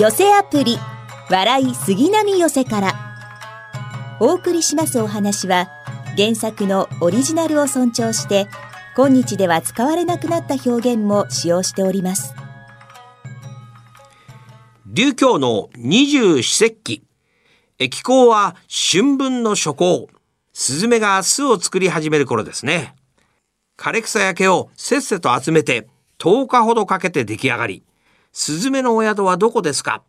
寄せアプリ笑い杉並寄せから。お送りしますお話は原作のオリジナルを尊重して今日では使われなくなった表現も使用しております。琉教の二十四節気。気候は春分の初行。スズメが巣を作り始める頃ですね。枯れ草や毛をせっせと集めて10日ほどかけて出来上がり。スズメのお宿はどこですか？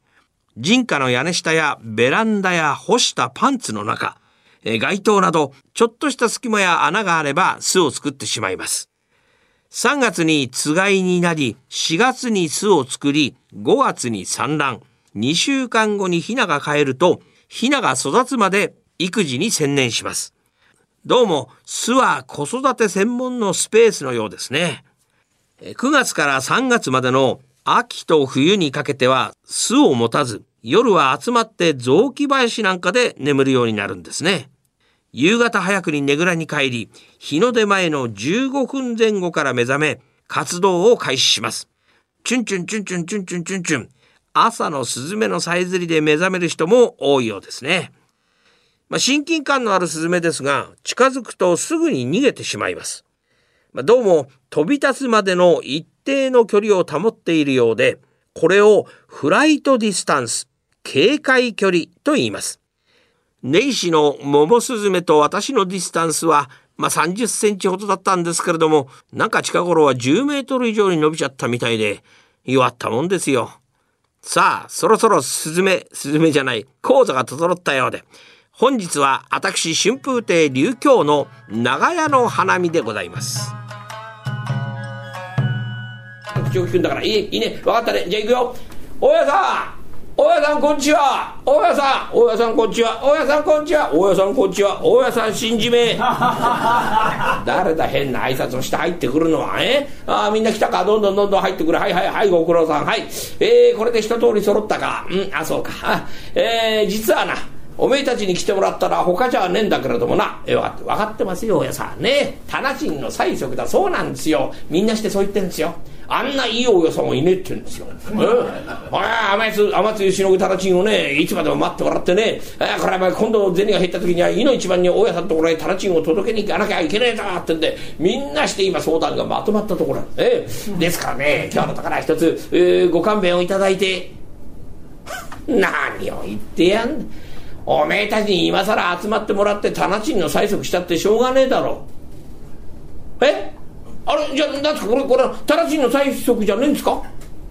人家の屋根下やベランダや干したパンツの中街灯などちょっとした隙間や穴があれば巣を作ってしまいます3月につがいになり、4月に巣を作り、5月に産卵、2週間後にヒナが帰ると、ヒナが育つまで育児に専念します。どうも巣は子育て専門のスペースのようですね。9月から3月までの秋と冬にかけては巣を持たず、夜は集まって雑木林なんかで眠るようになるんですね。夕方早くにねぐらに帰り、日の出前の15分前後から目覚め、活動を開始します。チュンチュンチュンチュンチュンチュンチュンチュン。朝のスズメのさえずりで目覚める人も多いようですね。まあ、親近感のあるスズメですが、近づくとすぐに逃げてしまいます。まあ、どうも飛び立つまでの一定の距離を保っているようで、これを flight distance、警戒距離と言います。根岸のモモスズメと私の distance は、まあ、30センチほどだったんですけれども、なんか近頃は10メートル以上に伸びちゃったみたいで、弱ったもんですよ。さあ、そろそろスズメ、スズメじゃない、高座が整ったようで、本日は私春風亭柳橋の長屋の花見でございます。口を聞くんだから、いい、いいね、分かったね、じゃあ行くよ。大家さん大家さんこんにちは大家さん大家さんこんにちは大家さんこんにちは大家さんこんにちは大家さん信じめ 誰だ変な挨拶をして入ってくるのはえ？ああみんな来たか？どんどんどんどん入ってくるはいはいはいご苦労さんはいえー、これで一通り揃ったか？うんあそうかあえー、実はなおめえたちに来てもらったら他じゃねえんだけれどもな。え、分かって、分かってますよ、大家さん。ね。棚賃の催促だ。そうなんですよ。みんなしてそう言ってんですよ。あんないいお家さんもいねえって言うんですよ。うん。甘つ、甘つゆしのぐたらちんをね、いつまでも待ってもらってね、あこれは今度銭が減った時には、いの一番に大家さんのところへたらちんを届けに行かなきゃいけねえぞってんで、みんなして今相談がまとまったところ。ええ、ですからね、今日のところは一つ、えー、ご勘弁をいただいて、何を言ってやん。おめえたちに今更集まってもらって棚賃の催促したってしょうがねえだろ。え？あれじゃなんですかこれこれタチンの催促じゃねえんですか？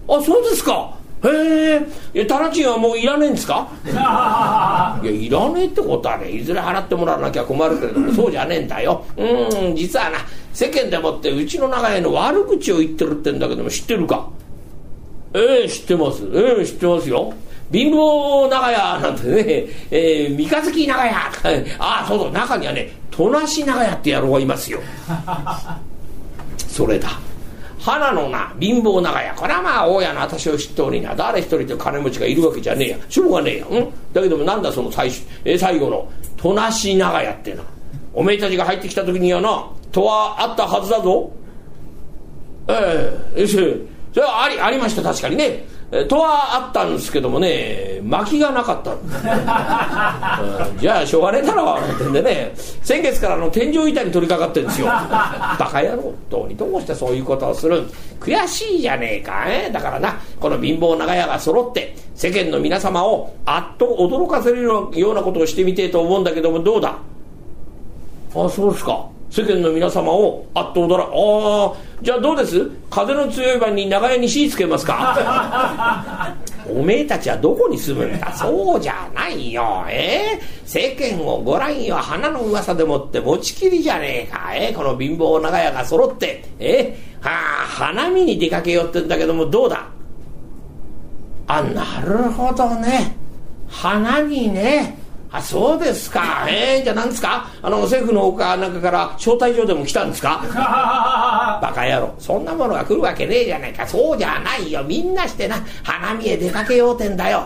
あそうですか。へえ。タラチンはもういらねえんですか？いやいらねえってことはねいずれ払ってもらわなきゃ困るけれどもそうじゃねえんだよ。うん実はな世間でもってうちの長屋の悪口を言ってるってんだけども知ってるか？ええ知ってます。ええ知ってますよ。貧乏長屋なんてね、えー、三日月長屋。ああそうそう中にはね戸無し長屋って野郎がいますよ それだ。花のな貧乏長屋。これはまあ大家の私を知っておりな。誰一人で金持ちがいるわけじゃねえや。しょうがねえや、うん、だけどもなんだその最え最後の戸無し長屋ってなおめえたちが入ってきた時にはな戸はあったはずだぞ。ええそれはありありました。確かにね。とはあったんですけどもね薪がなかった。うん、じゃあしょうがねえだろ。ってんでね先月からの天井板に取り掛かってるんですよ。バカ野郎。どうにどうしてそういうことをする。悔しいじゃねえか。えだからなこの貧乏長屋が揃って世間の皆様をあっと驚かせるようなことをしてみてえと思うんだけどもどうだ？あそうですか。世間の皆様をあっと驚ああじゃあどうです？風の強い晩に長屋に火つけますか？おめえたちはどこに住むんだ？そうじゃないよ。えー、世間をご覧よ。花の噂でもって持ちきりじゃねえか。えー、この貧乏長屋が揃って。えー、はあ花見に出かけようってんだけどもどうだ？あなるほどね。花見ねあそうですか。ええー、じゃあ何ですか？あの政府のかなんかから招待状でも来たんですか？バカ野郎。そんなものが来るわけねえじゃないか。そうじゃないよ。みんなしてな。花見へ出かけようてんだよ。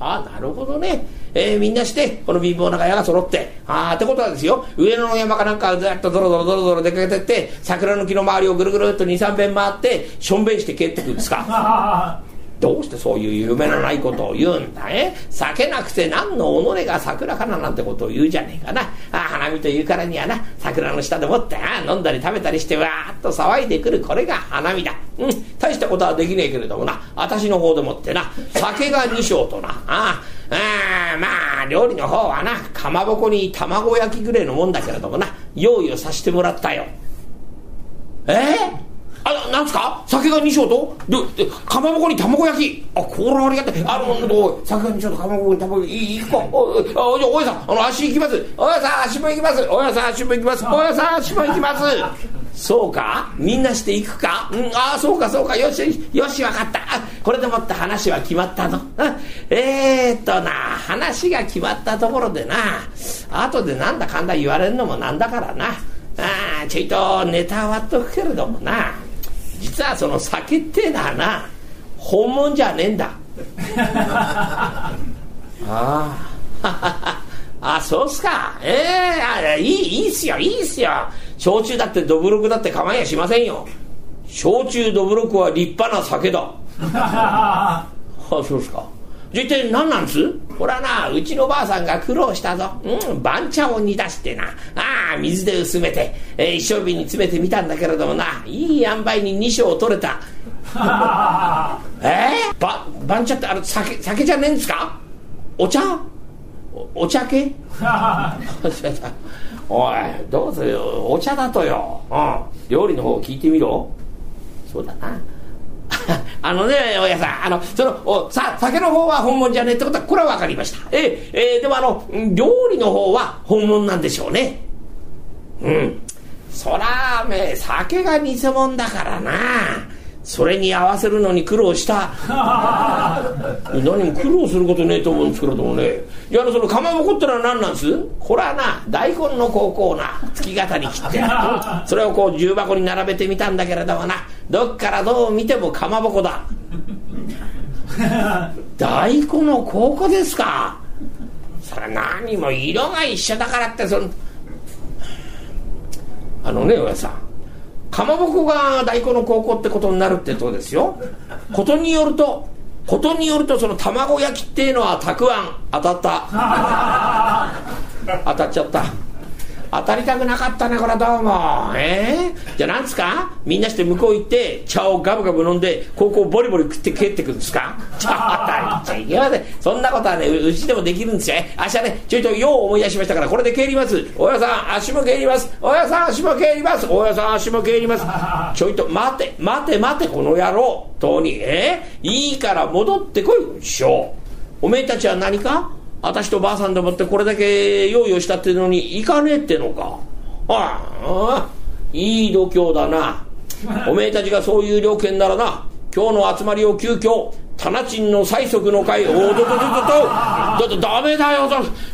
ああなるほどね。えー、みんなしてこの貧乏な屋が揃って。ああってことはですよ。上野の山かなんかずっとぞろぞろぞろぞろ出かけてって桜の木の周りをぐるぐるっと23遍回ってしょんべんして帰ってくるんですか？どうしてそういう夢のないことを言うんだえ酒なくて何の己が桜かななんてことを言うじゃねえかな。あ花見というからにはな桜の下でもってあ飲んだり食べたりしてわーっと騒いでくるこれが花見だ。うん大したことはできねえけれどもな。私の方でもってな。酒が2升とな。ああまあ料理の方はなかまぼこに卵焼きぐらいのもんだけれどもな。用意をさせてもらったよ。え？ーあ、なんすか？酒が2升と？で、で、かまぼこに卵焼き。あ、これありがたい。あの、お酒が2升とかまぼこに卵焼き。いいか。お、お、じゃおやさん、あの、足行きます。おやさん、足も行きます。おやさん、足も行きます。おやさん、足も行きます。そうか？みんなして行くか？うん、ああ、そうか、そうか。よし、よし、わかった。これでもって話は決まったぞ。えー、っとな、話が決まったところでな、後でなんだかんだ言われるのもなんだからな。ああ、ちょいとネタ割っとくけれどもな。実はその酒ってのはな本物じゃねえんだ。ああ。あそうっすか。ええー、いいいいっすよいいっすよ。焼酎だってどぶろくだって構いやしませんよ。焼酎どぶろくは立派な酒だ。あそうっすかじゃ一体何なんす？ほらなうちのばあさんが苦労したぞ。うん番茶を煮出してな。ああ水で薄めて、えー、一升瓶に詰めてみたんだけれどもな。いい塩梅に2升取れた。え？ー、ば番茶ってあの酒酒じゃねえんですか？お茶？おお茶系？おいどうぞよ。お茶だとよ、うん、料理の方聞いてみろ。そうだな あのね、大家さん、あの、その、おさ、酒の方は本物じゃねえってことは、これは分かりました。ええー、でもあの、料理の方は本物なんでしょうね。うん。そら、め、酒が偽物だからな。それに合わせるのに苦労した。何も苦労することねえと思うんですけれどもね。いやそのかまぼこってのは何なんです？これはな大根の高校な月形に切って。それをこう重箱に並べてみたんだけれどもな。どっからどう見てもかまぼこだ。大根の高校ですか？それ何も色が一緒だからってそのあのねおやさんかまぼこが大根の高校ってことになるってとこですよ。ことによるとことによるとその卵焼きっていうのはたくあん。当たった。当たっちゃった当たりたくなかったねこれどうも。え？ー、じゃあなんですか？みんなして向こう行って茶をガブガブ飲んで高校ボリボリ食って帰ってくるんですか？ちょっといけませんそんなことはねうちでもできるんですよ。明日ねちょいとよう思い出しましたからこれで帰ります。大家さん足も蹴ります。大家さん足も蹴ります。大家さん足も蹴ります。ちょいと待て待て待てこの野郎。とにえ？ー、いいから戻ってこい師匠。おめえたちは何か？私とばあさんでもってこれだけ用意をしたってのに行かねえってのか。ああいい度胸だな。おめえたちがそういう了見ならな今日の集まりを急遽タナチンの催促の会おどどどどどだってダメだよ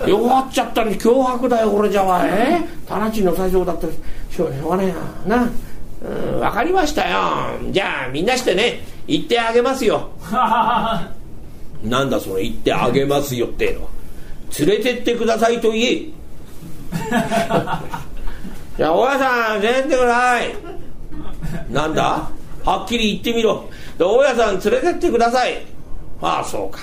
弱っちゃったに脅迫だよこれじゃわえ？タナチンの催促だってしょうがねえな。なうん分かりましたよ。じゃあみんなしてね。行ってあげますよ。なんだその行ってあげますよってのは連れてってくださいと言え じゃあ大家さん連れてってくださいなんだ？はっきり言ってみろ大家さん連れてってくださいああそうか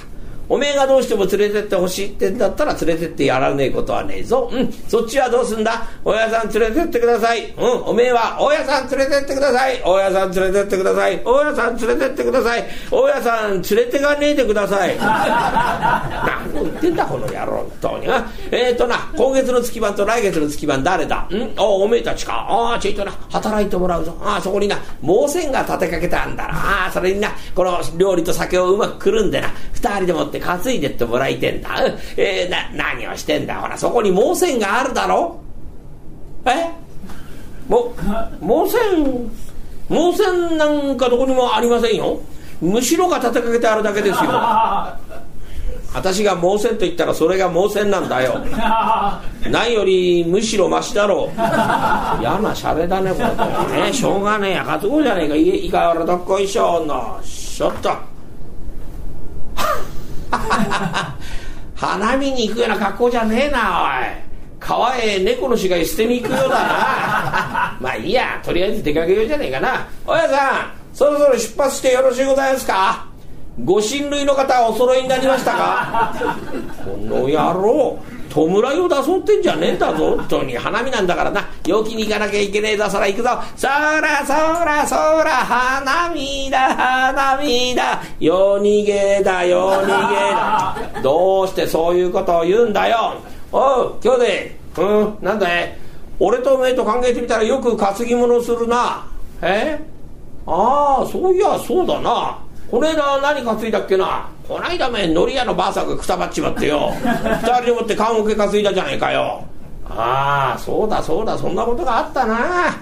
おめえがどうしても連れてってほしいってんだったら連れてってやらねえことはねえぞ。うん、そっちはどうすんだ？大家さん連れてってください。うん、おめえは大家さん連れてってください。大家さん連れてってください。大家さん連れてってください。大家さん連れてかねえでください。何 を言ってんだこの野郎、本当に。えっ、ー、とな、今月の月番と来月の月番誰だ？ん？おおめえたちか。ああ、ちょいとな、働いてもらうぞ。ああ、そこにな、毛線が立てかけてあんだな。ああ、それにな、この料理と酒をうまくくるんでな、二人でもって担いでってもらいてんだ。えー、な、何をしてんだほら、そこに毛線があるだろ？え？も、毛線、毛線なんかどこにもありませんよ。むしろが立てかけてあるだけですよ。私が毛線と言ったらそれが毛線なんだよ。ないよりむしろましだろう。嫌なシャレだね、これ。ねしょうがねえや、担ごうじゃねえか。いいかわらどっこいしょの。しょっと。花見に行くような格好じゃねえなおい川へ猫の死骸捨てに行くようだな まあいいやとりあえず出かけようじゃねえかなおやさんそろそろ出発してよろしいございますか？ご親類の方お揃いになりましたか？この野郎弔いを出そうってんじゃねえんだぞ。本当に花見なんだからな。陽気に行かなきゃいけねえぞ。そら行くぞ。そらそらそら花見だ花見だ。夜逃げだ夜逃げだ。どうしてそういうことを言うんだよ。おう今日でうんなんだい？俺とおめえと考えてみたらよく担ぎ物するな。え？ああそういやそうだな。この間何担いだっけな？こないだめのり屋のばあさんがくたばっちまってよ。二人でもって棺桶担いだじゃねえかよ。ああそうだそうだそんなことがあったな。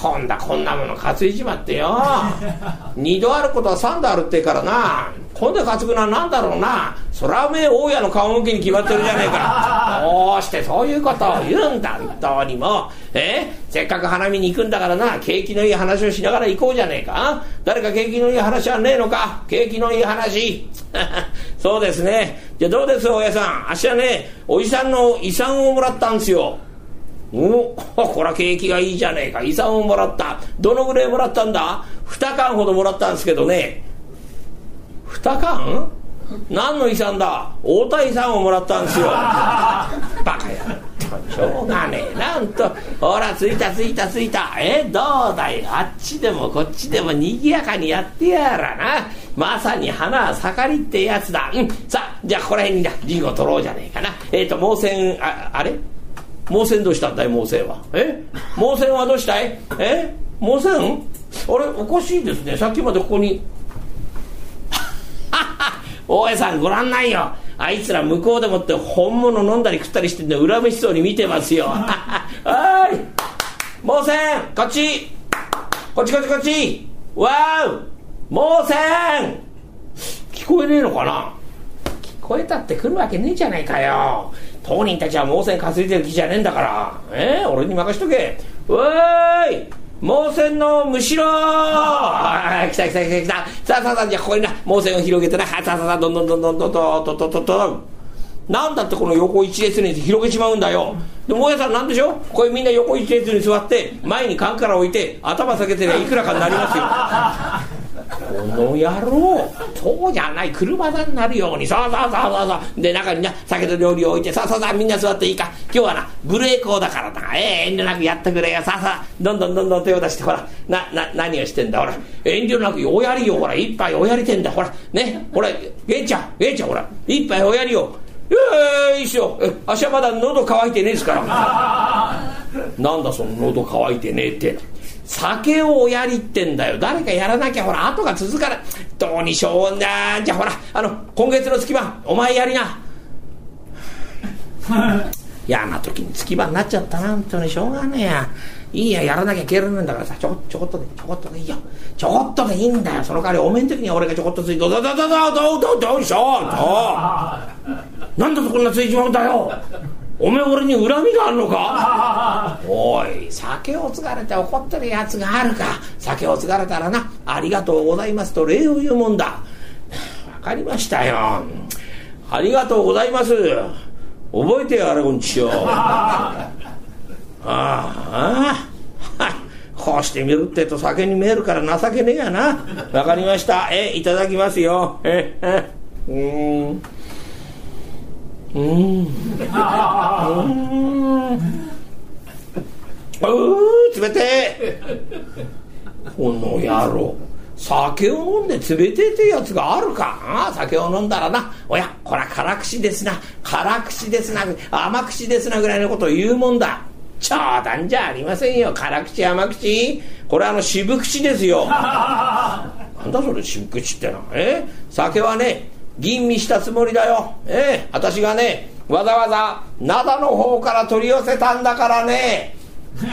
こんだこんなもの担いじまってよ。二度あることは三度あるってからな。今度担ぐのは何だろうな。そらおめえ大家の顔向きに決まってるじゃねえか。どうしてそういうことを言うんだ本当にもえ？せっかく花見に行くんだからな。景気のいい話をしながら行こうじゃねえか。誰か景気のいい話はねえのか？景気のいい話。そうですね。じゃあどうです大家さん？あっしはねおじさんの遺産をもらったんですよおこら景気がいいじゃねえか。遺産をもらった。どのぐらいもらったんだ？2缶ほどもらったんですけどね。2缶何の遺産だ？太田遺産をもらったんですよ。バカやしょ？うがねえな。んと。ほら着いた着いた着いた。えどうだい？あっちでもこっちでも賑やかにやってやらな。まさに花は盛りってやつだ。うん。さあじゃあここら辺にな。陣を取ろうじゃねえかな。えっ、ー、と盲線ああれ？盲線どうしたんだい盲線は？え？盲線はどうしたい？え？盲線あれおかしいですね。さっきまでここに。大江さんごらんないよ。あいつら向こうでもって本物飲んだり食ったりしてんの恨めしそうに見てますよ。おい！盲線こっち！こっちこっちこっち！わー盲線聞こえねえのかな？聞こえたって来るわけねえじゃないかよ。当人たちは盲線担いでる気じゃねえんだから。え？ー、俺に任しとけ。わーい！盲線のむしろ！来た来た来た来た。さあさあさあじゃあここにな。盲線を広げてな。さあさあさあどんどんどんどんどんどんどんどんどんどんなんだってこの横一列に広げちまうんだよでも大家さんなんでしょこれみんな横一列に座って前に缶から置いて頭下げてりゃいくらかになりますよこの野郎そうじゃない車座になるように。そうそうそうそうそう。で中にな酒と料理を置いてさあさあさあみんな座っていいか。今日はな無礼講だからな。ええー、遠慮なくやってくれよ。さあさあどんどんどんどん手を出してほら。なな何をしてんだほら。遠慮なくおやりよ。ほら一杯おやりてんだ。ほら。ね。ほら玄ちゃん。玄ちゃんほら。一杯おやりよ。ええー、いいっしはまだ喉乾いてねえですから。なんだその喉乾いてねえって。酒をおやりってんだよ。誰かやらなきゃほら後が続かない。どうにしょうだじゃあほらあの今月の月番お前やりな。嫌な時に月番になっちゃったな本当にしょうがねえや。いいややらなきゃいけないんだからさ。ちょちょこっとでちょこっとでいいよ。ちょこっとでいいんだよ。その代わりおめん時には俺がちょこっとついてどどどどどどどどうしようなんだとこんなついちまうんだよ。おめえ俺に恨みがあるのか？おい酒を継がれて怒ってるやつがあるか？酒を継がれたらなありがとうございますと礼を言うもんだ。分かりましたよ。ありがとうございます。覚えてよあれこんちよ。ああこうして見るってと酒に見えるから情けねえやな。分かりました。えいただきますよ。ええ。うんうんうん冷てえ。この野郎酒を飲んで冷てえってやつがあるか。あ酒を飲んだらなおやこら辛口ですな。辛口ですな。甘口ですな。ぐらいのことを言うもんだ冗談じゃありませんよ。辛口甘口。これあの渋口ですよ。なんだそれ渋口ってのは。え？酒はね吟味したつもりだよ。ええ、私がね、わざわざ灘の方から取り寄せたんだからね。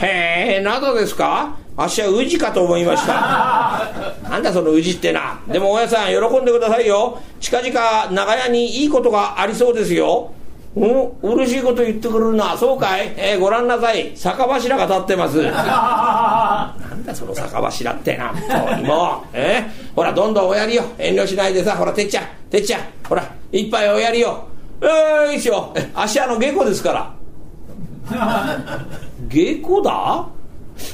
へえ、灘ですか？あっしは宇治かと思いました。なんだその宇治ってな。でも大家さん、喜んでくださいよ。近々長屋にいいことがありそうですよ。うん、嬉しいこと言ってくれるな。そうかいえー、ご覧なさい。酒柱が立ってます。なんだその酒柱ってな。本当にもう。えー、ほら、どんどんおやりよ。遠慮しないでさ。ほら、てっちゃん、てっちゃん。ほら、一杯おやりよ。えー、いいっすよ。足あの、下戸ですから。下戸だ？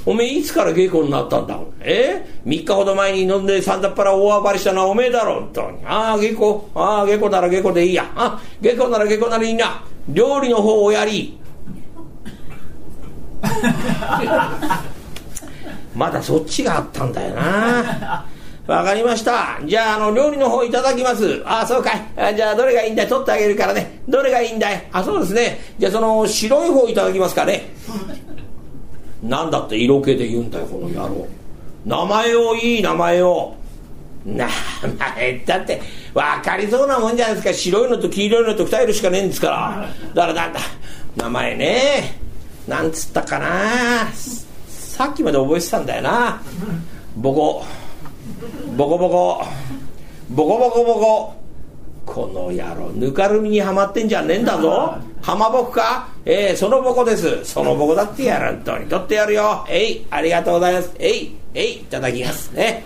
おめえいつから稽古になったんだ？え？3日ほど前に飲んでさんだっぱら大暴れしたのはおめえだろ。本当に。ああ稽古ああ稽古なら稽古でいいや。あ稽古なら稽古ならいいな。料理の方をやり。まだそっちがあったんだよな。わかりました。じゃああの料理の方いただきます。あそうかい。あじゃあどれがいいんだい？取ってあげるからね。どれがいいんだい？あそうですね。じゃあその白い方いただきますかね。なんだって色気で言うんだよこの野郎。名前をいい名前を。名 前だって分かりそうなもんじゃないですか。白いのと黄色いのと2色しかねえんですから。だからなんだ名前ね。なんつったかな。さっきまで覚えてたんだよな。ボコ。ボコボコ。ボコボコボコ。この野郎ぬかるみにはまってんじゃねえんだぞ。かまぼこか？ええー、そのぼこです。そのぼこだってやる。とに取ってやるよ。えいありがとうございます。えいえいいただきますね。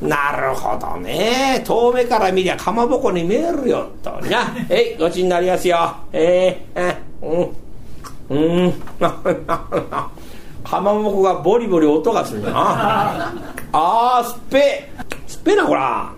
なるほどね。遠目から見りゃかまぼこに見えるよ。と。になえいごちになりますよ。ええー、うんうん。かまぼこがボリボリ音がするな。ああすっぺすっぺなほら。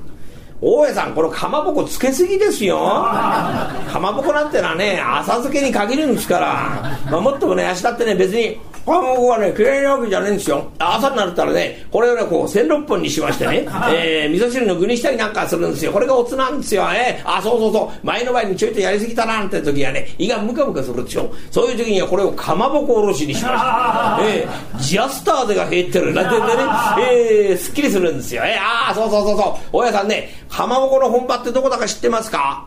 大家さんこのかまぼこつけすぎですよ。かまぼこなんてのはね浅漬けに限るんですから、まあ、もっともね明日ってね別にかまぼこはね嫌いなわけじゃないんですよ。朝になったらねこれをねこう千六本にしましてね、えー、味噌汁の具にしたりなんかするんですよ。これがおつなんですよ。えー、あそうそうそう。前の前にちょいとやりすぎたなって時はね胃がムカムカするでしょそういう時にはこれをかまぼこおろしにしました、えー、ジャスターゼが減ってる。なんて言ってね、えー、すっきりするんですよ。えー、ああそうそうそうそう。大家さんねかまぼこの本場ってどこだか知ってますか？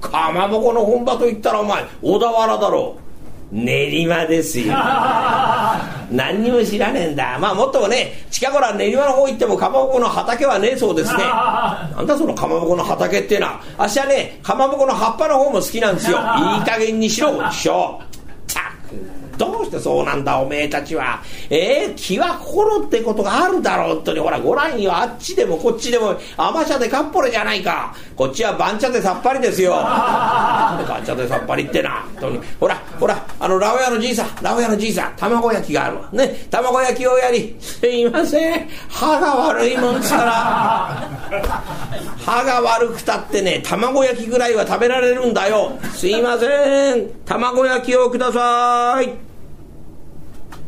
かまぼこの本場といったらお前小田原だろう練馬ですよ。何にも知らねえんだ。まあもっともね近頃は練馬の方行ってもかまぼこの畑はねえそうですね。なんだそのかまぼこの畑っていうのは。あっしはねかまぼこの葉っぱの方も好きなんですよ。いい加減にしろ師匠どうしてそうなんだおめえたちは。えー、気は心ってことがあるだろう。本当にほらご覧よ。あっちでもこっちでも甘茶でかっぽれじゃないか。こっちは番茶でさっぱりですよ。番茶でさっぱりってな。本当に。ほらほらあのラオ屋のじいさん。ラオ屋のじいさん。卵焼きがあるわ。ね。卵焼きをやり。すいません。歯が悪いもんですから。歯が悪くたってね卵焼きぐらいは食べられるんだよ。すいません。卵焼きをください。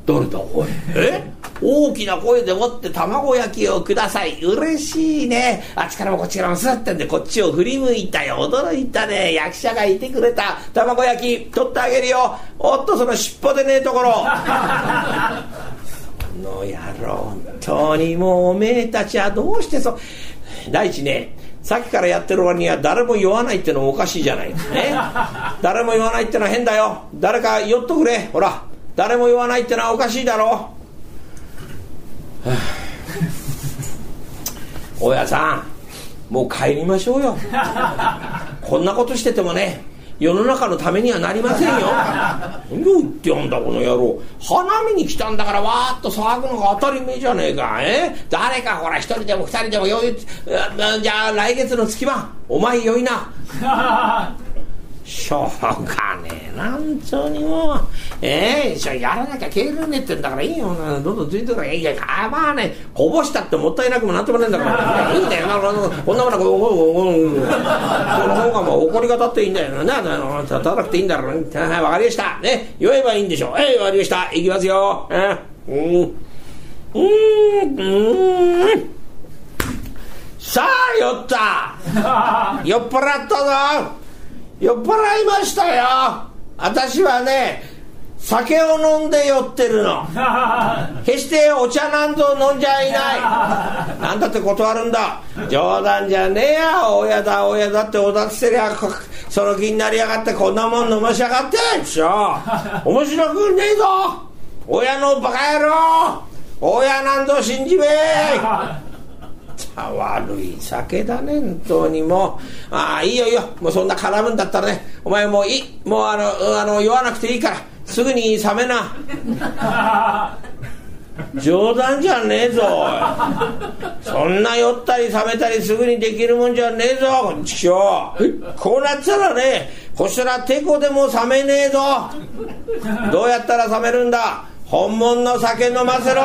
誰だおいえ？大きな声でもって卵焼きをください。嬉しいね。あっちからもこっちからも座ってんでこっちを振り向いたよ。驚いたね。役者がいてくれた。卵焼き取ってあげるよ。おっとその尻尾でねえところ。の野郎。本当にもうおめえたちはどうしてそ第一ねさっきからやってる割には誰も酔わないってのもおかしいじゃない。ね。誰も酔わないってのは変だよ。誰か酔っとくれ。ほら誰も言わないってのはおかしいだろ。う、大家さんもう帰りましょうよ。こんなことしててもね世の中のためにはなりませんよ。何を言ってやんだこの野郎。花見に来たんだからわーっと騒ぐのが当たり前じゃねえか。え？誰かほら一人でも二人でもよいじゃあ来月の月番。お前よいな。しょうがねえ。なんつうにもええー、やらなきゃ帰れねってんだからいいよ。どんどんついてくれいやまあねこぼしたってもったいなくもなん。ともねえんだからいいんだよな。こんなものここの方がもう怒り方っていいんだよなたたなくていいんだろうはいわかりましたね酔えばいいんでしょうええわかりましたいきますようんうんうんさあ酔った酔っ払ったぞ酔っ払いましたよ。私はね酒を飲んで酔ってるの。決してお茶なんぞ飲んじゃいない。なんだって断るんだ。冗談じゃねえや親だ親だっておだつてりゃその気になりやがってこんなもん飲ましやがってしょ。面白くねえぞ。親のバカ野郎。親なんぞ信じめえ悪い酒だね本当にもう。ああいいよいいよ。もうそんな絡むんだったらねお前もういい。もうあのあの酔わなくていいから。すぐに冷めな。冗談じゃねえぞそんな酔ったり冷めたりすぐにできるもんじゃねえぞこんちきょこうなったらねこしたらてこでも冷めねえぞ。どうやったら冷めるんだ本物の酒飲ませろ。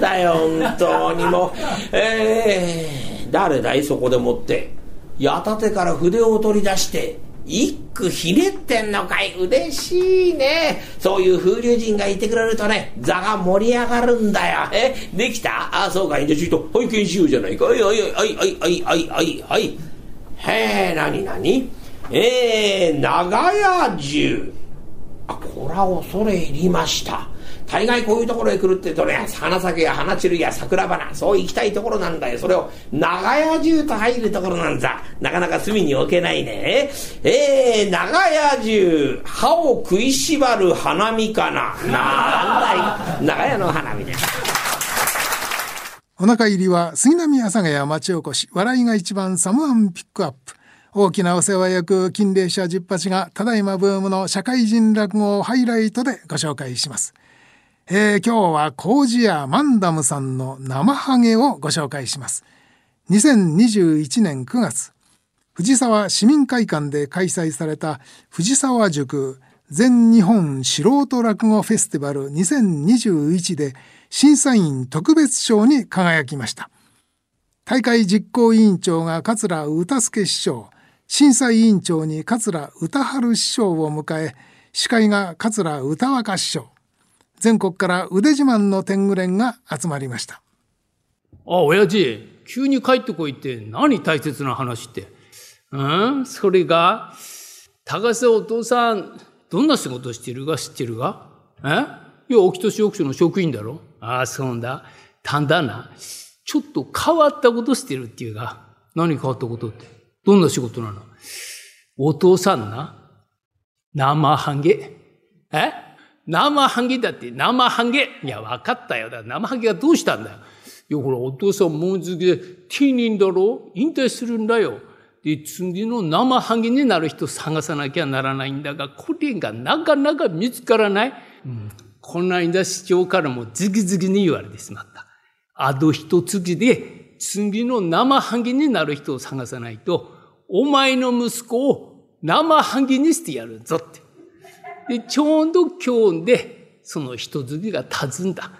だよ本当にもうえー、誰だいそこでもって矢立てから筆を取り出して一句ひねってんのかい嬉しいね。そういう風流人がいてくれるとね、座が盛り上がるんだよ。え、できた？あ、そうかい。じゃちょっと拝見しようじゃないか。はいはいはいはいはいはいはいはい。へえ、なになにえー、長屋中。あ、こら恐れ入りました。大概こういうところへ来るってとね、花咲や花散るや桜花、そう行きたいところなんだよ。それを長屋中と入るところなんだ。なかなか隅に置けないね。えー、長屋中、歯を食いしばる花見かな。なんだい、長屋の花見です。お腹入りは杉並阿佐ヶ谷町おこし笑いが一番サムアンピックアップ大きなお世話役金霊社十八がただいまブームの社会人落語をハイライトでご紹介しますえー、今日は麹屋マンダムさんの生ハゲをご紹介します。2021年9月、藤沢市民会館で開催された藤沢塾全日本素人落語フェスティバル2021で審査員特別賞に輝きました。大会実行委員長が桂歌助師匠、審査委員長に桂歌春師匠を迎え、司会が桂歌若師匠。全国から腕自慢の天狗連が集まりました。あ、親父、急に帰ってこいって何大切な話って。うん？それが、高瀬お父さん、どんな仕事してるか知ってるかえ？いや、沖年役所の職員だろああ、そうだ。たんだな。ちょっと変わったことしてるっていうか、何変わったことって？どんな仕事なの？お父さんな、生ハゲ？え？生ハゲだって生ハゲ。いや、分かったよ。だ生ハゲがどうしたんだよ。いや、ほら、お父さんもうすぐティーニンだろ？引退するんだよ。で、次の生ハゲになる人探さなきゃならないんだが、これがなかなか見つからない。うん、この間市長からもズギズギに言われてしまった。あと一月で次の生ハゲになる人を探さないと、お前の息子を生ハゲにしてやるぞって。で、ちょうど今日で、その人継ぎが立つんだ。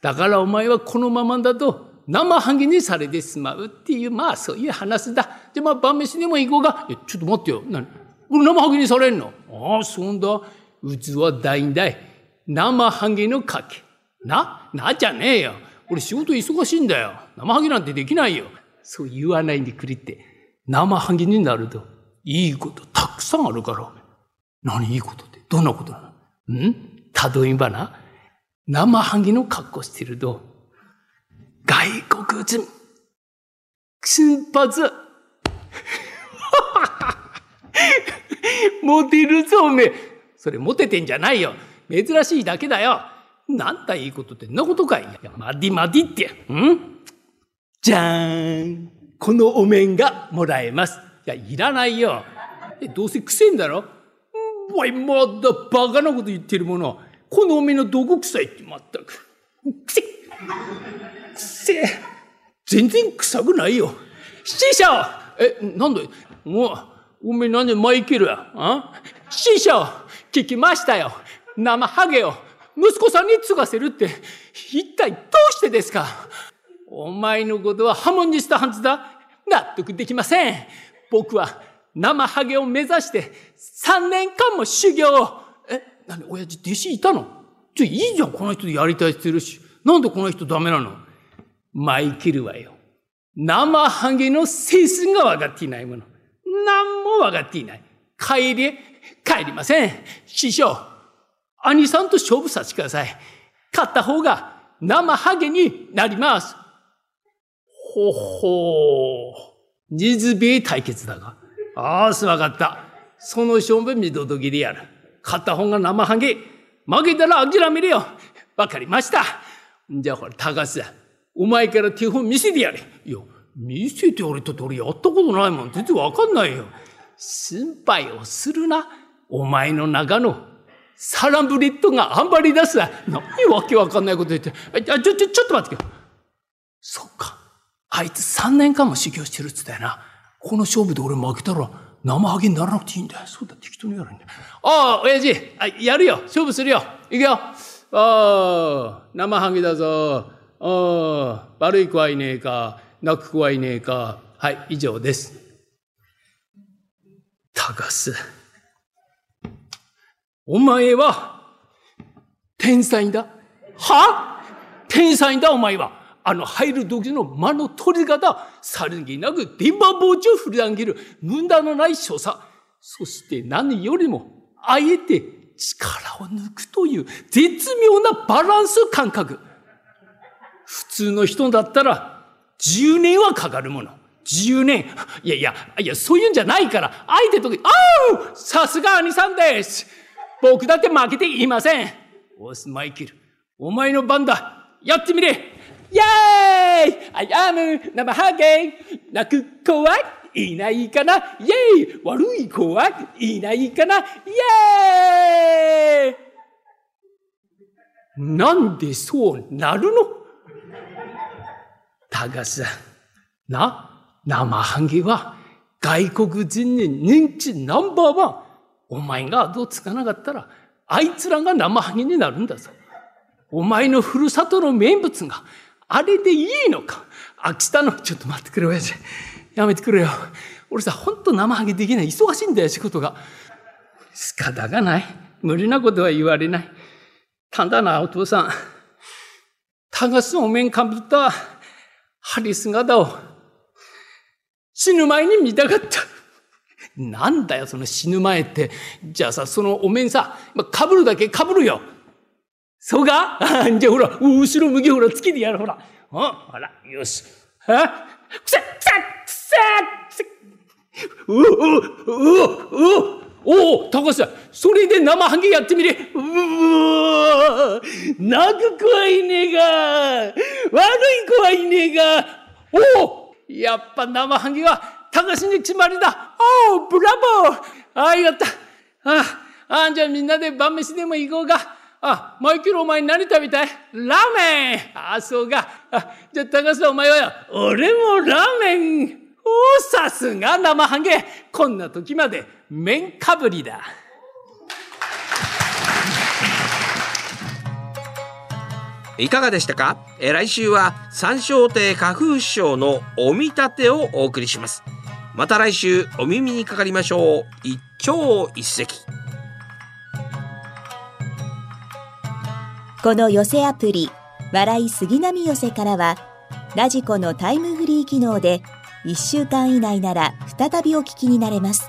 だからお前はこのままだと生ハゲにされてしまうっていう、まあそういう話だ。じゃまあ晩飯にも行こうか。いや、ちょっと待ってよ。何？俺生ハゲにされんの？ああ、そうだ。うちは大んだい。生ハゲのかけ。な？なじゃねえよ。俺仕事忙しいんだよ。生ハゲなんてできないよ。そう言わないでくれって。生ハゲになるといいことたくさんあるから。何？いいこと？どんなこと？なのん例えばな、生ハゲの格好してると、外国人、金髪、モテるぞ、おめえ。それモテてんじゃないよ。珍しいだけだよ。なんだいいことってんなことかい。いや、マディマディって。ん？じゃーん。このお面がもらえます。いや、いらないよ。どうせくせんだろ？おい、まだバカなこと言ってるもの。このおめのどこ臭いってまったく。くせくせ全然臭くないよ。師匠え、なんだもう、おめなんでマイケルや？あ？師匠聞きましたよ。生ハゲを息子さんに継がせるって、一体どうしてですか？お前のことはハモニストはずだ。納得できません。僕は生ハゲを目指して3年間も修行を。え、何親父弟子いたの？じゃいいじゃん、この人やりたいってるし。なんでこの人ダメなの？マイケルはよ。生ハゲの性質が分かっていないもの。何も分かっていない。帰り、帰りません。師匠、兄さんと勝負させてください。勝った方が生ハゲになります。ほほう。水辺対決だが。ああ、すわかった。その勝負見届けでやる。勝った方が生ハゲ。負けたら諦めるよ。わかりました。じゃあほら、高須お前から手本見せてやれ。いや、見せてやれって俺やったことないもん。全然わかんないよ。心配をするな。お前の中のサラブレッドがあんまり出すわ。何わけわかんないこと言って。あ、ちょ、ちょ、ちょっと待ってよ。そっか。あいつ3年間も修行してるっつったよな。この勝負で俺負けたら生ハゲにならなくていいんだよ。そうだ、適当にやるんだよ。ああ、親父、あやるよ。勝負するよ。いくよ。ああ、生ハゲだぞ。ああ、悪い子はいねえか。泣く子はいねえか。はい、以上です。高須。お前は、天才だ。は？天才だ、お前は。あの入る時の間の取り方、さりげなく電波棒地を振り上げる無駄のない所作。そして何よりも、あえて力を抜くという絶妙なバランス感覚。普通の人だったら、10年はかかるもの。10年。いやいや、いや、そういうんじゃないから、相手と、ああさすが兄さんです僕だって負けていませんオスマイケル、お前の番だやってみれイェーイ !I am 生ハゲ泣く子はいないかな?イェーイ悪い子はいないかな?イェーイなんでそうなるの?高さん、な、生ハゲは外国人に人気ナンバーワン。お前が後つかなかったら、あいつらが生ハゲになるんだぞ。お前のふるさとの名物があれでいいのか？秋田の、ちょっと待ってくれ、親父。やめてくれよ。俺さ、ほんと生ハゲできない。忙しいんだよ、仕事が。仕方がない。無理なことは言われない。ただな、お父さん。タガスお面かぶった針姿を死ぬ前に見たかった。なんだよ、その死ぬ前って。じゃあさ、そのお面さ、かぶるだけかぶるよ。そうかじゃあほら、後ろ向きほら、つけてやる、ほら。あほら、よし。あくさ、くさ、くさ、くさ、うお、うお、おお、高橋それで生ハゲやってみれ。うわ泣く子はいねえが、悪い子はいねえが、おお、やっぱ生ハゲは高橋に決まりだ。おお、ブラボーああ、やった。ああ、じゃあみんなで晩飯でも行こうか。あ、マイケルお前何食べたい？ラーメンあ、そうか。あ、じゃあ高須お前はよ、俺もラーメンおさすが生ハゲこんな時まで麺かぶりだ。いかがでしたか？え来週は三笑亭花風師匠のお見立てをお送りします。また来週お耳にかかりましょう。一朝一夕。この寄せアプリ、笑い杉並寄せからは、ラジコのタイムフリー機能で、1週間以内なら再びお聞きになれます。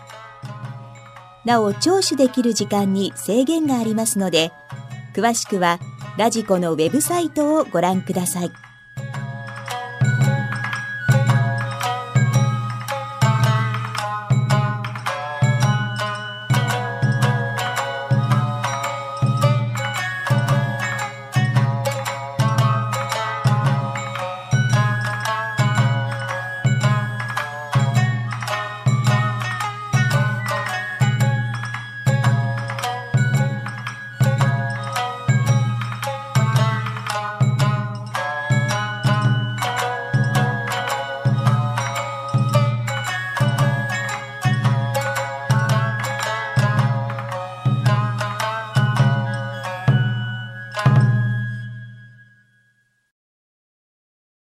なお、聴取できる時間に制限がありますので、詳しくは、ラジコのウェブサイトをご覧ください。